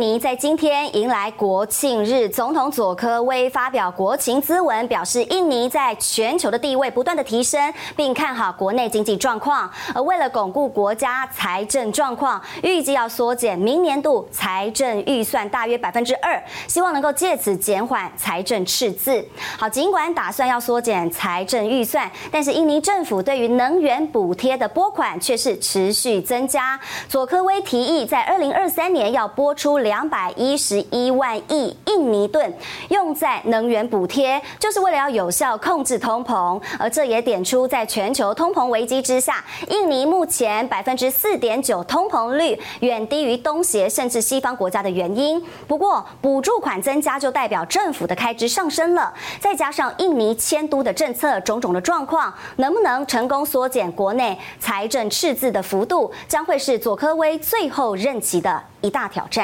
尼在今天迎来国庆日，总统佐科威发表国情咨文，表示印尼在全球的地位不断的提升，并看好国内经济状况。而为了巩固国家财政状况，预计要缩减明年度财政预算大约百分之二，希望能够借此减缓财政赤字。好，尽管打算要缩减财政预算，但是印尼政府对于能源补贴的拨款却是持续增加。佐科威提议在二零二三年要拨出。两百一十一万亿印尼盾用在能源补贴，就是为了要有效控制通膨。而这也点出，在全球通膨危机之下，印尼目前百分之四点九通膨率远低于东协甚至西方国家的原因。不过，补助款增加就代表政府的开支上升了，再加上印尼迁都的政策种种的状况，能不能成功缩减国内财政赤字的幅度，将会是佐科威最后任期的一大挑战。